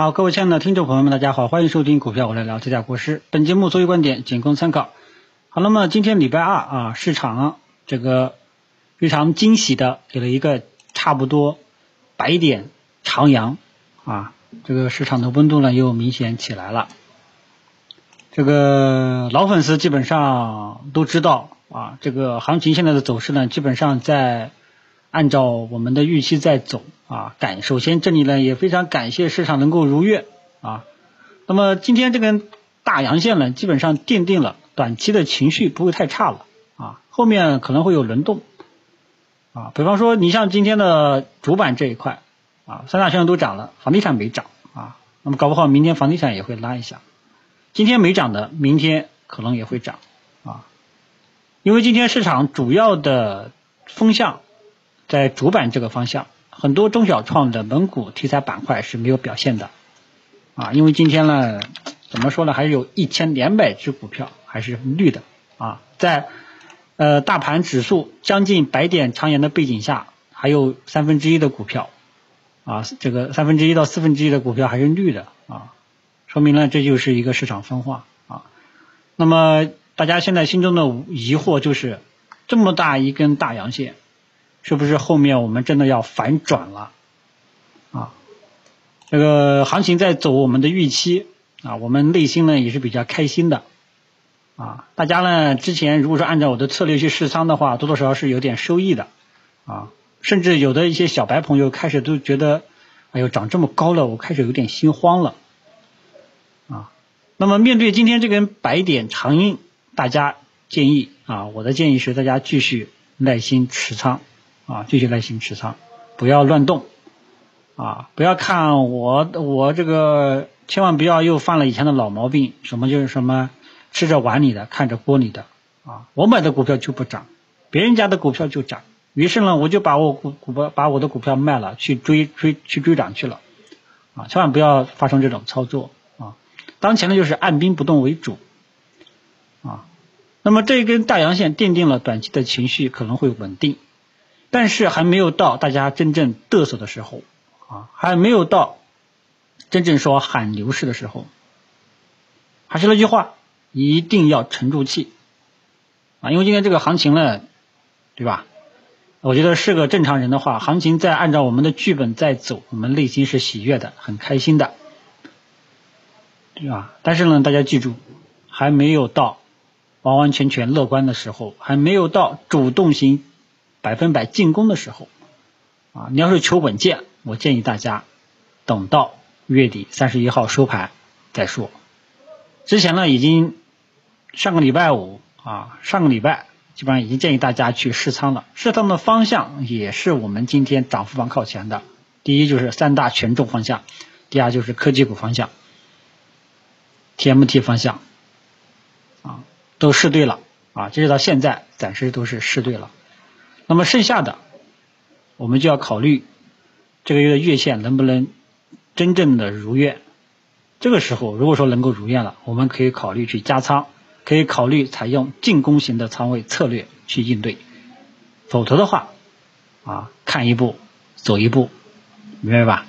好，各位亲爱的听众朋友们，大家好，欢迎收听股票我来聊，这家国师。本节目所有观点仅供参考。好，那么今天礼拜二啊，市场这个非常惊喜的给了一个差不多百点长阳啊，这个市场的温度呢又明显起来了。这个老粉丝基本上都知道啊，这个行情现在的走势呢，基本上在按照我们的预期在走。啊，感首先这里呢也非常感谢市场能够如愿啊。那么今天这根大阳线呢，基本上奠定了短期的情绪不会太差了啊。后面可能会有轮动啊，比方说你像今天的主板这一块啊，三大项都涨了，房地产没涨啊。那么搞不好明天房地产也会拉一下。今天没涨的，明天可能也会涨啊。因为今天市场主要的风向在主板这个方向。很多中小创的蒙股题材板块是没有表现的啊，因为今天呢，怎么说呢，还是有一千两百只股票还是绿的啊，在呃大盘指数将近百点长阳的背景下，还有三分之一的股票啊，这个三分之一到四分之一的股票还是绿的啊，说明了这就是一个市场分化啊。那么大家现在心中的疑惑就是，这么大一根大阳线。是不是后面我们真的要反转了啊？这个行情在走我们的预期啊，我们内心呢也是比较开心的啊。大家呢之前如果说按照我的策略去试仓的话，多多少少是有点收益的啊。甚至有的一些小白朋友开始都觉得，哎呦涨这么高了，我开始有点心慌了啊。那么面对今天这根白点长阴，大家建议啊，我的建议是大家继续耐心持仓。啊，继续耐心持仓，不要乱动啊！不要看我，我这个千万不要又犯了以前的老毛病，什么就是什么吃着碗里的，看着锅里的啊！我买的股票就不涨，别人家的股票就涨，于是呢，我就把我股股票把我的股票卖了，去追追去追涨去了啊！千万不要发生这种操作啊！当前呢，就是按兵不动为主啊。那么这一根大阳线奠定了短期的情绪可能会稳定。但是还没有到大家真正嘚瑟的时候啊，还没有到真正说喊牛市的时候。还是那句话，一定要沉住气啊！因为今天这个行情呢，对吧？我觉得是个正常人的话，行情在按照我们的剧本在走，我们内心是喜悦的，很开心的，对吧？但是呢，大家记住，还没有到完完全全乐观的时候，还没有到主动型。百分百进攻的时候，啊，你要是求稳健，我建议大家等到月底三十一号收盘再说。之前呢，已经上个礼拜五啊，上个礼拜基本上已经建议大家去试仓了。试仓的方向也是我们今天涨幅榜靠前的。第一就是三大权重方向，第二就是科技股方向，TMT 方向，啊，都试对了啊，截止到现在暂时都是试对了。那么剩下的，我们就要考虑这个月的月线能不能真正的如愿。这个时候，如果说能够如愿了，我们可以考虑去加仓，可以考虑采用进攻型的仓位策略去应对。否则的话，啊，看一步走一步，明白吧？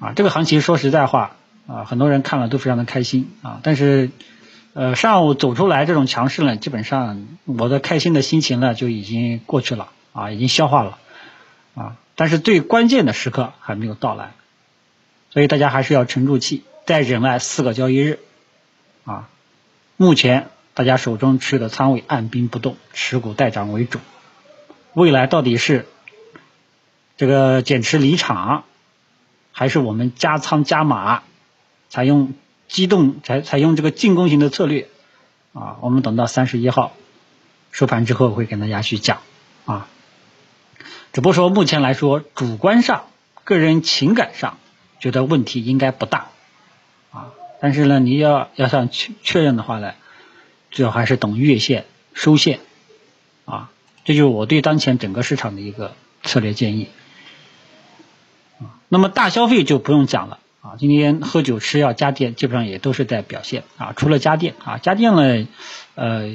啊，这个行情说实在话，啊，很多人看了都非常的开心啊，但是。呃，上午走出来这种强势呢，基本上我的开心的心情呢就已经过去了啊，已经消化了啊。但是最关键的时刻还没有到来，所以大家还是要沉住气，再忍耐四个交易日啊。目前大家手中持有的仓位按兵不动，持股待涨为主。未来到底是这个减持离场，还是我们加仓加码，采用？机动采采用这个进攻型的策略啊，我们等到三十一号收盘之后会跟大家去讲啊。只不过说目前来说，主观上、个人情感上觉得问题应该不大啊。但是呢，你要要想确确认的话呢，最好还是等月线收线啊。这就是我对当前整个市场的一个策略建议。那么大消费就不用讲了。今天喝酒吃药家电基本上也都是在表现啊，除了家电啊，家电呢，呃，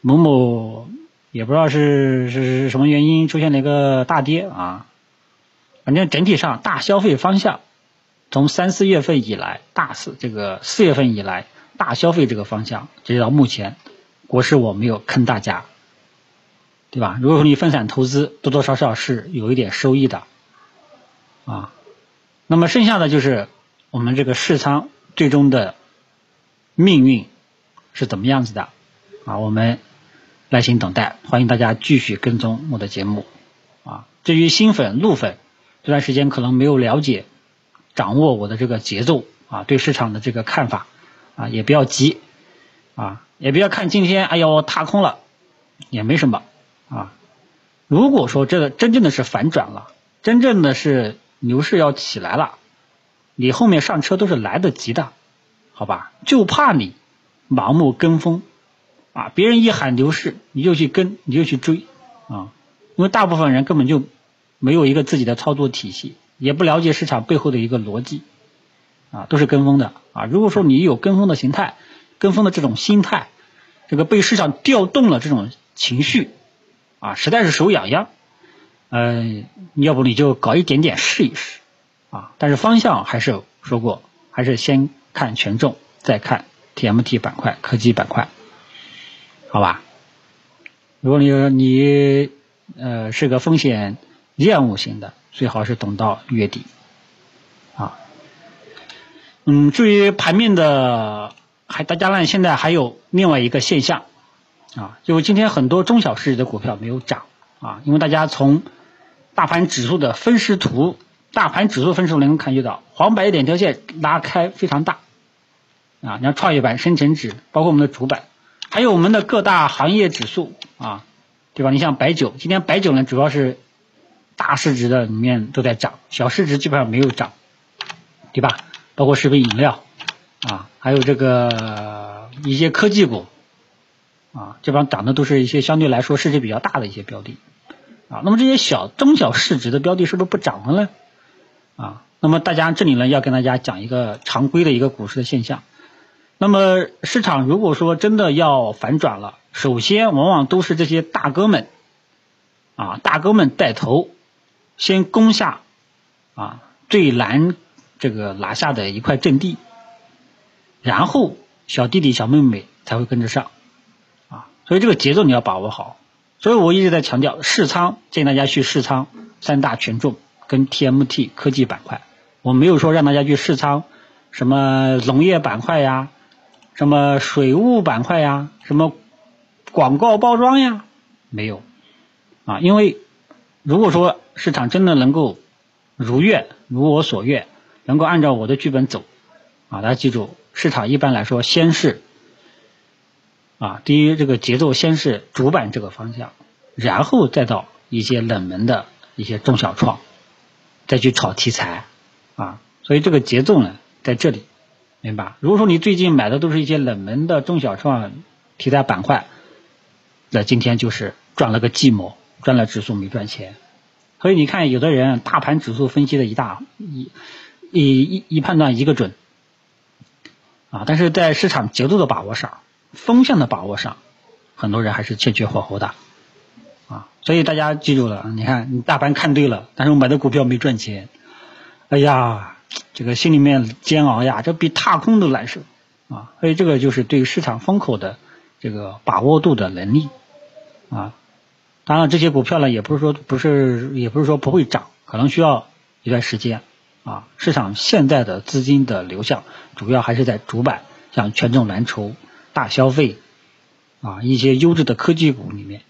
某某也不知道是是什么原因出现了一个大跌啊，反正整体上大消费方向从三四月份以来，大四这个四月份以来，大消费这个方向，直到目前，国师我没有坑大家，对吧？如果说你分散投资，多多少少是有一点收益的，啊，那么剩下的就是我们这个市仓最终的命运是怎么样子的啊？我们耐心等待，欢迎大家继续跟踪我的节目啊。至于新粉、路粉，这段时间可能没有了解。掌握我的这个节奏啊，对市场的这个看法啊，也不要急啊，也不要看今天哎呦踏空了，也没什么啊。如果说这个真正的是反转了，真正的是牛市要起来了，你后面上车都是来得及的，好吧？就怕你盲目跟风啊，别人一喊牛市你就去跟，你就去追啊，因为大部分人根本就没有一个自己的操作体系。也不了解市场背后的一个逻辑，啊，都是跟风的啊。如果说你有跟风的形态、跟风的这种心态，这个被市场调动了这种情绪，啊，实在是手痒痒，嗯，要不你就搞一点点试一试，啊，但是方向还是说过，还是先看权重，再看 TMT 板块、科技板块，好吧？如果你你呃是个风险厌恶型的。最好是等到月底，啊，嗯，至于盘面的，还大家呢，现在还有另外一个现象，啊，就今天很多中小市值的股票没有涨，啊，因为大家从大盘指数的分时图，大盘指数分时图能够看觉到，黄白两条线拉开非常大，啊，你看创业板、深成指，包括我们的主板，还有我们的各大行业指数，啊，对吧？你像白酒，今天白酒呢，主要是。大市值的里面都在涨，小市值基本上没有涨，对吧？包括食品饮料啊，还有这个一些科技股啊，这帮涨的都是一些相对来说市值比较大的一些标的啊。那么这些小中小市值的标的是不是不涨了呢？啊，那么大家这里呢要跟大家讲一个常规的一个股市的现象。那么市场如果说真的要反转了，首先往往都是这些大哥们啊，大哥们带头。先攻下啊最难这个拿下的一块阵地，然后小弟弟小妹妹才会跟着上啊，所以这个节奏你要把握好。所以我一直在强调试仓，建议大家去试仓三大权重跟 TMT 科技板块。我没有说让大家去试仓什么农业板块呀，什么水务板块呀，什么广告包装呀，没有啊，因为如果说。市场真的能够如愿，如我所愿，能够按照我的剧本走啊！大家记住，市场一般来说先是啊，第一这个节奏先是主板这个方向，然后再到一些冷门的一些中小创，再去炒题材啊。所以这个节奏呢在这里，明白？如果说你最近买的都是一些冷门的中小创题材板块，那今天就是赚了个寂寞，赚了指数没赚钱。所以你看，有的人大盘指数分析的一大一一一一判断一个准啊，但是在市场节奏的把握上、风向的把握上，很多人还是欠缺火候的啊。所以大家记住了，你看你大盘看对了，但是我买的股票没赚钱，哎呀，这个心里面煎熬呀，这比踏空都难受啊。所以这个就是对市场风口的这个把握度的能力啊。当然，这些股票呢，也不是说不是，也不是说不会涨，可能需要一段时间啊。市场现在的资金的流向，主要还是在主板，像权重蓝筹、大消费啊，一些优质的科技股里面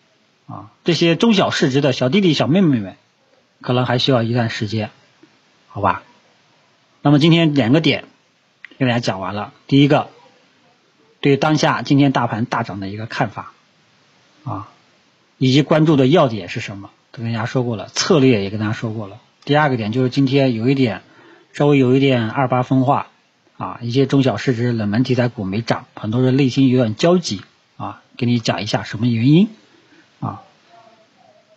啊，这些中小市值的小弟弟小妹妹们，可能还需要一段时间，好吧？那么今天两个点跟大家讲完了，第一个，对当下今天大盘大涨的一个看法啊。以及关注的要点是什么？都跟大家说过了，策略也跟大家说过了。第二个点就是今天有一点稍微有一点二八分化啊，一些中小市值冷门题材股没涨，很多人内心有点焦急啊，给你讲一下什么原因啊。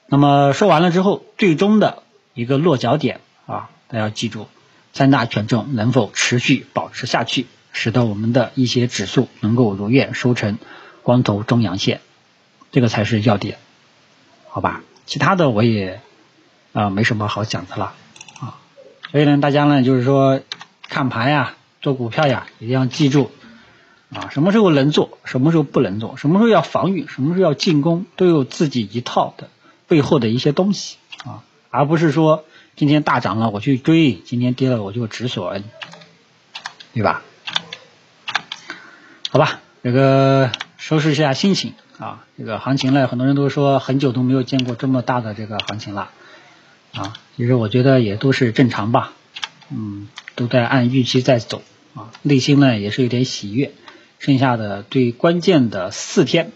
那么说完了之后，最终的一个落脚点啊，大家记住，三大权重能否持续保持下去，使得我们的一些指数能够如愿收成光头中阳线，这个才是要点。好吧，其他的我也啊没什么好讲的了啊，所以呢，大家呢就是说看盘呀，做股票呀，一定要记住啊，什么时候能做，什么时候不能做，什么时候要防御，什么时候要进攻，都有自己一套的背后的一些东西啊，而不是说今天大涨了我去追，今天跌了我就止损，对吧？好吧，这个收拾一下心情啊，这个行情呢，很多人都说很久都没有见过这么大的这个行情了啊，其实我觉得也都是正常吧，嗯，都在按预期在走啊，内心呢也是有点喜悦，剩下的最关键的四天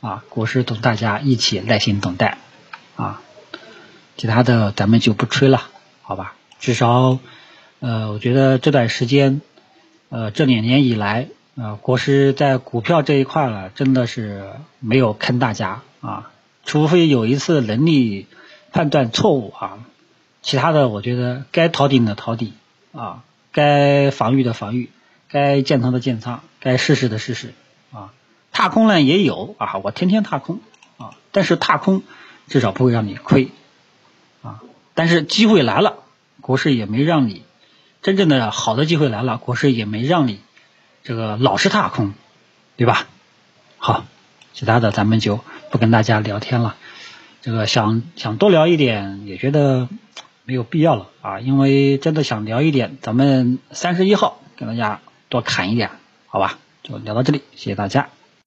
啊，国师等大家一起耐心等待啊，其他的咱们就不吹了，好吧？至少呃，我觉得这段时间呃这两年以来。啊，国师在股票这一块了，真的是没有坑大家啊，除非有一次能力判断错误啊，其他的我觉得该逃顶的逃顶啊，该防御的防御，该建仓的建仓，该试试的试试啊，踏空呢也有啊，我天天踏空啊，但是踏空至少不会让你亏啊，但是机会来了，国师也没让你真正的好的机会来了，国师也没让你。这个老是踏空，对吧？好，其他的咱们就不跟大家聊天了。这个想想多聊一点，也觉得没有必要了啊。因为真的想聊一点，咱们三十一号跟大家多侃一点，好吧？就聊到这里，谢谢大家。